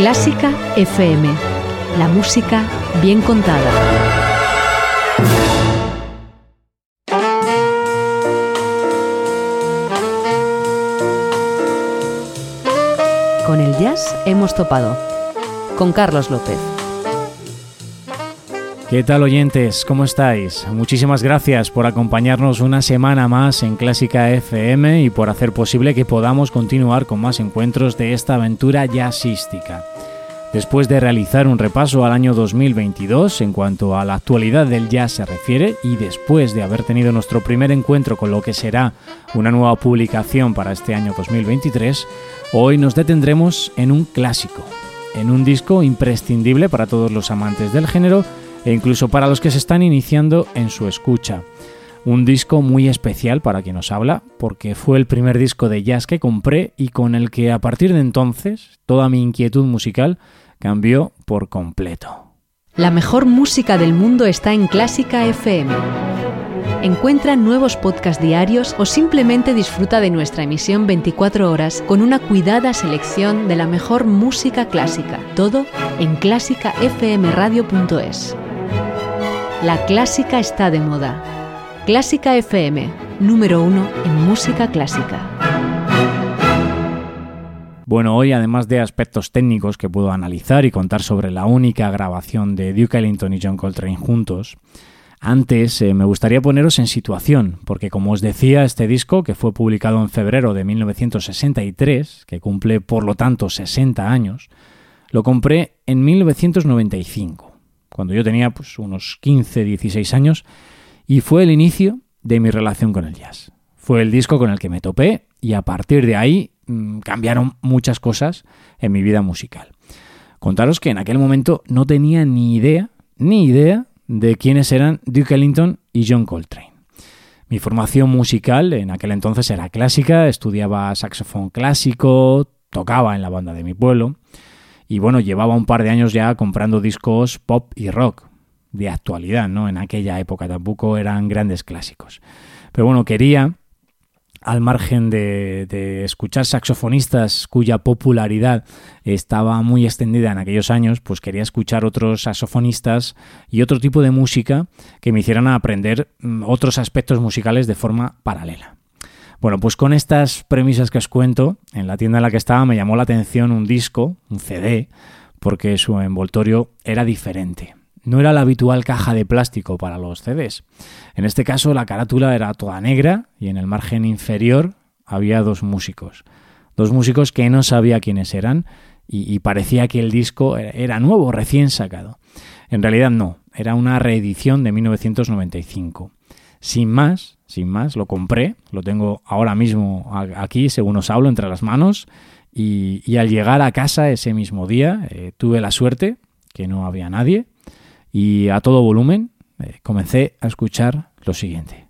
Clásica FM. La música bien contada. Con el jazz hemos topado. Con Carlos López. ¿Qué tal oyentes? ¿Cómo estáis? Muchísimas gracias por acompañarnos una semana más en Clásica FM y por hacer posible que podamos continuar con más encuentros de esta aventura jazzística. Después de realizar un repaso al año 2022 en cuanto a la actualidad del jazz se refiere y después de haber tenido nuestro primer encuentro con lo que será una nueva publicación para este año 2023, hoy nos detendremos en un clásico, en un disco imprescindible para todos los amantes del género e incluso para los que se están iniciando en su escucha. Un disco muy especial para quien nos habla, porque fue el primer disco de jazz que compré y con el que a partir de entonces toda mi inquietud musical cambió por completo. La mejor música del mundo está en Clásica FM. Encuentra nuevos podcasts diarios o simplemente disfruta de nuestra emisión 24 horas con una cuidada selección de la mejor música clásica. Todo en clásicafmradio.es. La clásica está de moda. Clásica FM, número uno en música clásica. Bueno, hoy además de aspectos técnicos que puedo analizar y contar sobre la única grabación de Duke Ellington y John Coltrane juntos, antes eh, me gustaría poneros en situación, porque como os decía, este disco, que fue publicado en febrero de 1963, que cumple por lo tanto 60 años, lo compré en 1995 cuando yo tenía pues, unos 15, 16 años, y fue el inicio de mi relación con el jazz. Fue el disco con el que me topé y a partir de ahí mmm, cambiaron muchas cosas en mi vida musical. Contaros que en aquel momento no tenía ni idea, ni idea de quiénes eran Duke Ellington y John Coltrane. Mi formación musical en aquel entonces era clásica, estudiaba saxofón clásico, tocaba en la banda de mi pueblo, y bueno, llevaba un par de años ya comprando discos pop y rock de actualidad, ¿no? En aquella época tampoco eran grandes clásicos. Pero bueno, quería, al margen de, de, escuchar saxofonistas cuya popularidad estaba muy extendida en aquellos años, pues quería escuchar otros saxofonistas y otro tipo de música que me hicieran aprender mm, otros aspectos musicales de forma paralela. Bueno, pues con estas premisas que os cuento, en la tienda en la que estaba me llamó la atención un disco, un CD, porque su envoltorio era diferente. No era la habitual caja de plástico para los CDs. En este caso la carátula era toda negra y en el margen inferior había dos músicos. Dos músicos que no sabía quiénes eran y, parecía que el disco era nuevo, recién sacado. En realidad no, era una reedición de 1995. Sin más, sin más, lo compré, lo tengo ahora mismo aquí, según os hablo, entre las manos. Y, al llegar a casa ese mismo día, eh, tuve la suerte, que no había nadie, y a todo volumen eh, comencé a escuchar lo siguiente.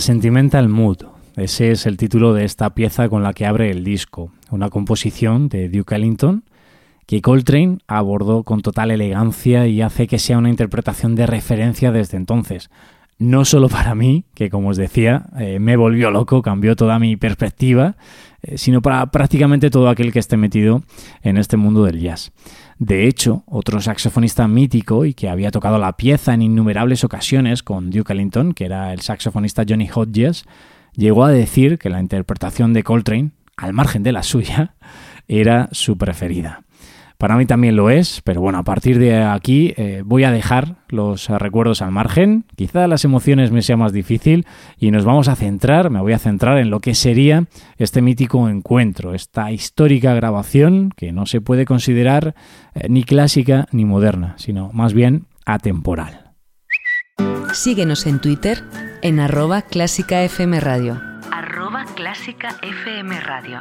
Sentimental Mood. Ese es el título de esta pieza con la que abre el disco, una composición de Duke Ellington que Coltrane abordó con total elegancia y hace que sea una interpretación de referencia desde entonces. No solo para mí, que como os decía, eh, me volvió loco, cambió toda mi perspectiva, sino para prácticamente todo aquel que esté metido en este mundo del jazz. De hecho, otro saxofonista mítico y que había tocado la pieza en innumerables ocasiones con Duke Ellington, que era el saxofonista Johnny Hodges, llegó a decir que la interpretación de Coltrane, al margen de la suya, era su preferida. Para mí también lo es, pero bueno, a partir de aquí eh, voy a dejar los recuerdos al margen, quizá las emociones me sea más difícil y nos vamos a centrar, me voy a centrar en lo que sería este mítico encuentro, esta histórica grabación que no se puede considerar eh, ni clásica ni moderna, sino más bien atemporal. Síguenos en Twitter en arroba clásica FM Radio. Arroba clásica FM Radio.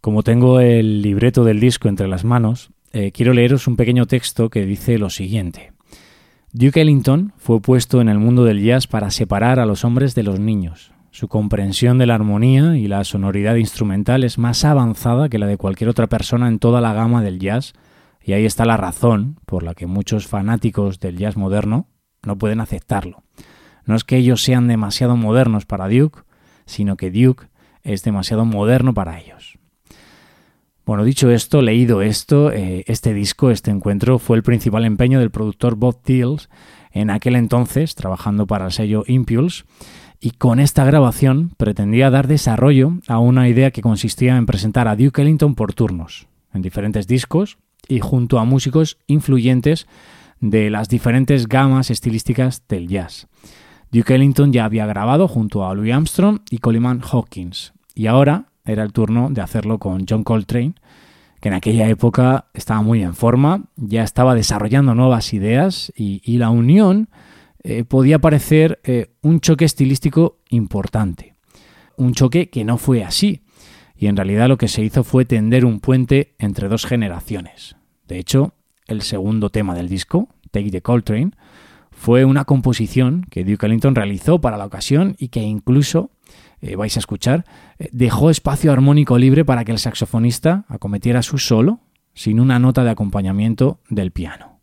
Como tengo el libreto del disco entre las manos, eh, quiero leeros un pequeño texto que dice lo siguiente. Duke Ellington fue puesto en el mundo del jazz para separar a los hombres de los niños. Su comprensión de la armonía y la sonoridad instrumental es más avanzada que la de cualquier otra persona en toda la gama del jazz, y ahí está la razón por la que muchos fanáticos del jazz moderno no pueden aceptarlo. No es que ellos sean demasiado modernos para Duke, sino que Duke es demasiado moderno para ellos. Bueno, dicho esto, leído esto, eh, este disco, este encuentro, fue el principal empeño del productor Bob Thiels en aquel entonces, trabajando para el sello Impulse, y con esta grabación pretendía dar desarrollo a una idea que consistía en presentar a Duke Ellington por turnos, en diferentes discos y junto a músicos influyentes de las diferentes gamas estilísticas del jazz. Duke Ellington ya había grabado junto a Louis Armstrong y Coleman Hawkins, y ahora era el turno de hacerlo con John Coltrane, que en aquella época estaba muy en forma, ya estaba desarrollando nuevas ideas y, la unión eh, podía parecer eh, un choque estilístico importante. Un choque que no fue así, y en realidad lo que se hizo fue tender un puente entre dos generaciones. De hecho, el segundo tema del disco, Take the Coltrane, fue una composición que Duke Ellington realizó para la ocasión y que incluso eh, vais a escuchar, eh, dejó espacio armónico libre para que el saxofonista acometiera su solo sin una nota de acompañamiento del piano.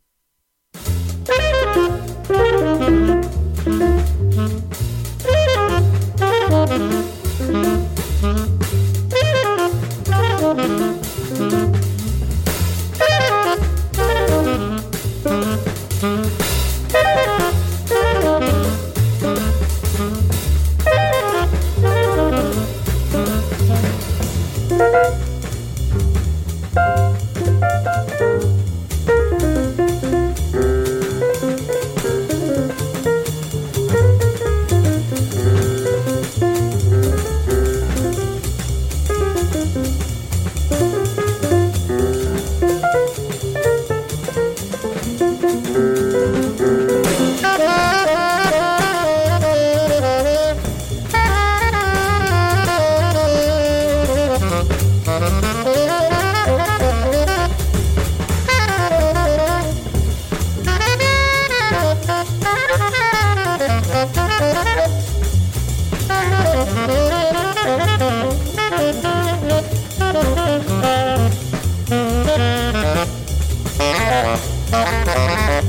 Thank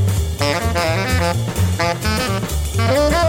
you.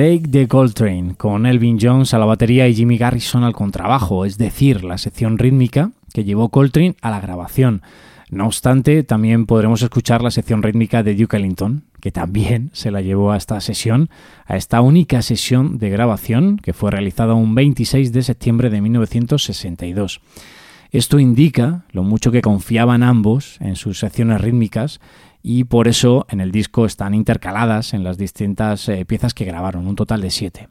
Take the Coltrane, con Elvin Jones a la batería y Jimmy Garrison al contrabajo, es decir, la sección rítmica que llevó Coltrane a la grabación. No obstante, también podremos escuchar la sección rítmica de Duke Ellington, que también se la llevó a esta sesión, a esta única sesión de grabación que fue realizada un 26 de septiembre de 1962. Esto indica lo mucho que confiaban ambos en sus secciones rítmicas y por eso en el disco están intercaladas en las distintas eh, piezas que grabaron, un total de siete.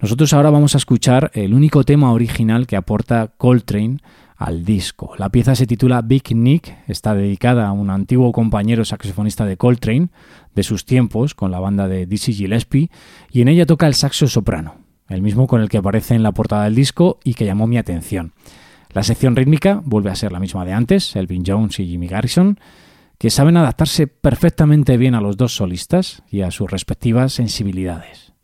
Nosotros ahora vamos a escuchar el único tema original que aporta Coltrane al disco. La pieza se titula Big Nick, está dedicada a un antiguo compañero saxofonista de Coltrane de sus tiempos con la banda de Dizzy Gillespie y en ella toca el saxo soprano, el mismo con el que aparece en la portada del disco y que llamó mi atención. La sección rítmica vuelve a ser la misma de antes, Elvin Jones y Jimmy Garrison, que saben adaptarse perfectamente bien a los dos solistas y a sus respectivas sensibilidades.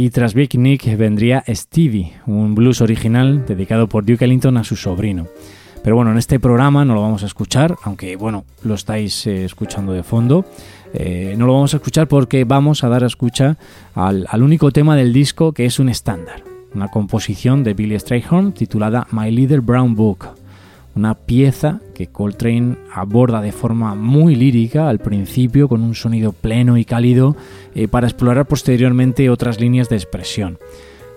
Y tras Big Nick vendría Stevie, un blues original dedicado por Duke Ellington a su sobrino. Pero bueno, en este programa no lo vamos a escuchar, aunque bueno, lo estáis eh, escuchando de fondo. Eh, no lo vamos a escuchar porque vamos a dar a escucha al, al único tema del disco que es un estándar, una composición de Billy Strayhorn titulada My Little Brown Book, una pieza que Coltrane aborda de forma muy lírica al principio con un sonido pleno y cálido eh, para explorar posteriormente otras líneas de expresión.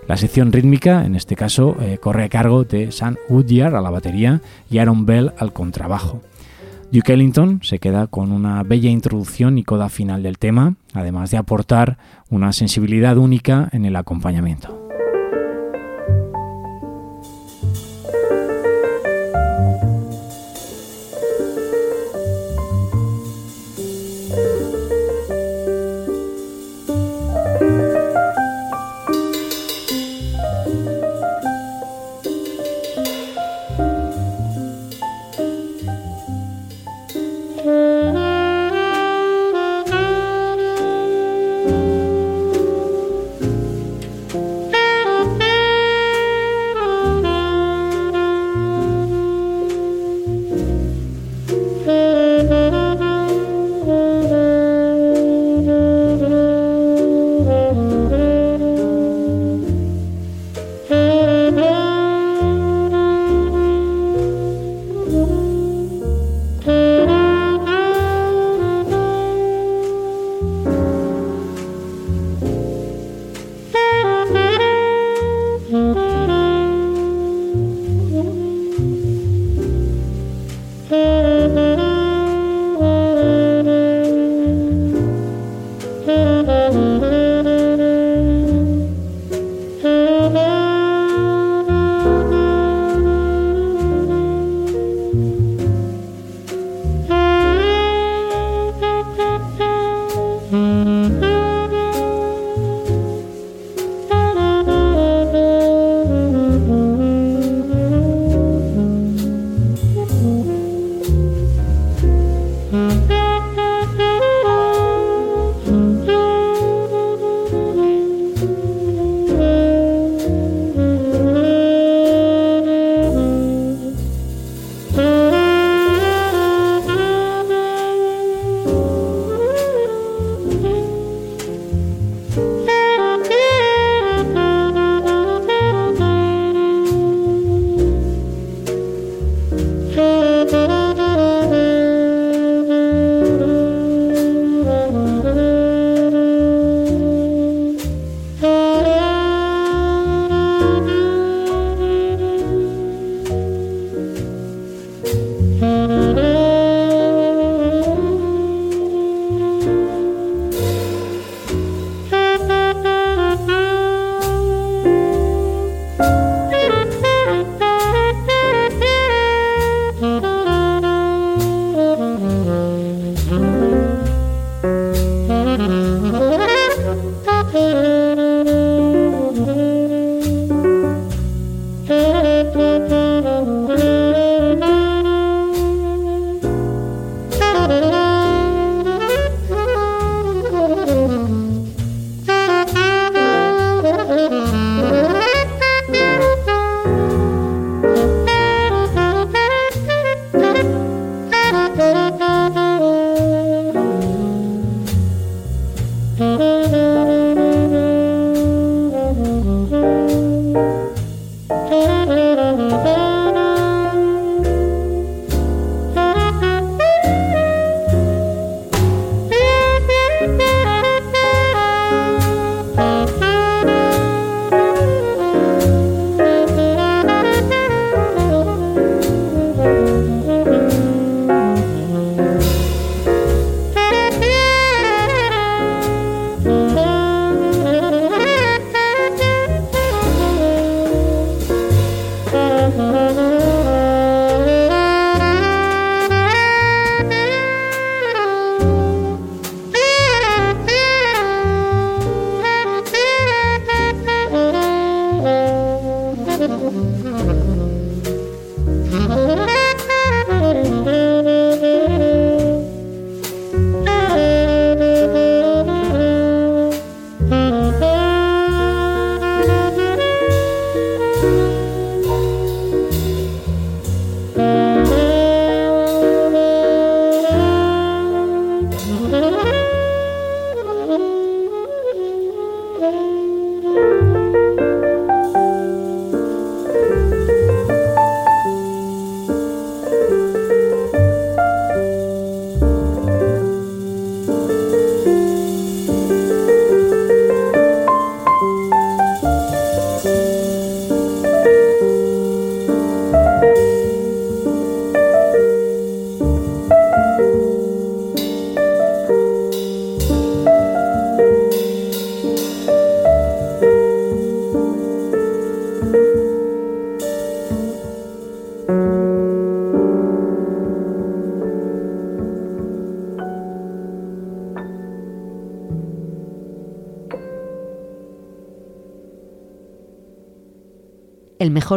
La sección rítmica, en este caso, eh, corre a cargo de Sam Woodyard a la batería y Aaron Bell al contrabajo. Duke Ellington se queda con una bella introducción y coda final del tema, además de aportar una sensibilidad única en el acompañamiento.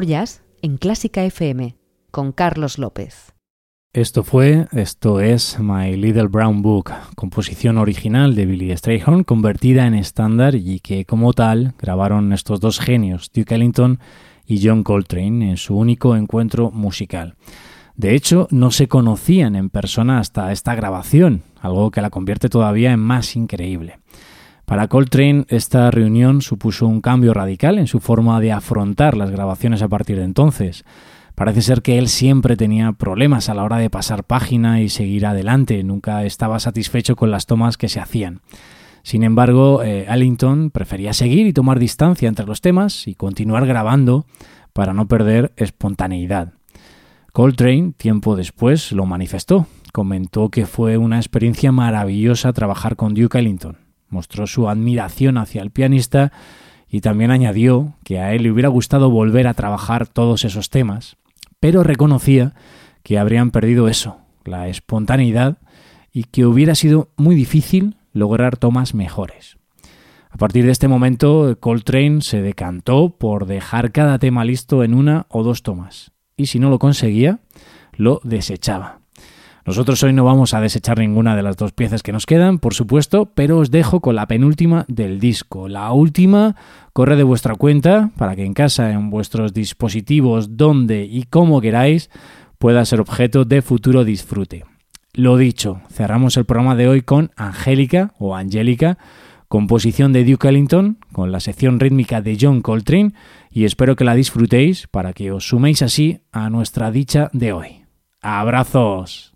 Jazz en Clásica FM con Carlos López. Esto fue, esto es My Little Brown Book, composición original de Billy Strayhorn convertida en estándar y que como tal grabaron estos dos genios, Duke Ellington y John Coltrane, en su único encuentro musical. De hecho, no se conocían en persona hasta esta grabación, algo que la convierte todavía en más increíble. Para Coltrane, esta reunión supuso un cambio radical en su forma de afrontar las grabaciones a partir de entonces. Parece ser que él siempre tenía problemas a la hora de pasar página y seguir adelante, nunca estaba satisfecho con las tomas que se hacían. Sin embargo, eh, Ellington prefería seguir y tomar distancia entre los temas y continuar grabando para no perder espontaneidad. Coltrane, tiempo después, lo manifestó. Comentó que fue una experiencia maravillosa trabajar con Duke Ellington. Mostró su admiración hacia el pianista y también añadió que a él le hubiera gustado volver a trabajar todos esos temas, pero reconocía que habrían perdido eso, la espontaneidad, y que hubiera sido muy difícil lograr tomas mejores. A partir de este momento, Coltrane se decantó por dejar cada tema listo en una o dos tomas, y si no lo conseguía, lo desechaba. Nosotros hoy no vamos a desechar ninguna de las dos piezas que nos quedan, por supuesto, pero os dejo con la penúltima del disco. La última corre de vuestra cuenta para que en casa, en vuestros dispositivos, donde y como queráis, pueda ser objeto de futuro disfrute. Lo dicho, cerramos el programa de hoy con Angélica o Angélica, composición de Duke Ellington, con la sección rítmica de John Coltrane, y espero que la disfrutéis para que os suméis así a nuestra dicha de hoy. ¡Abrazos!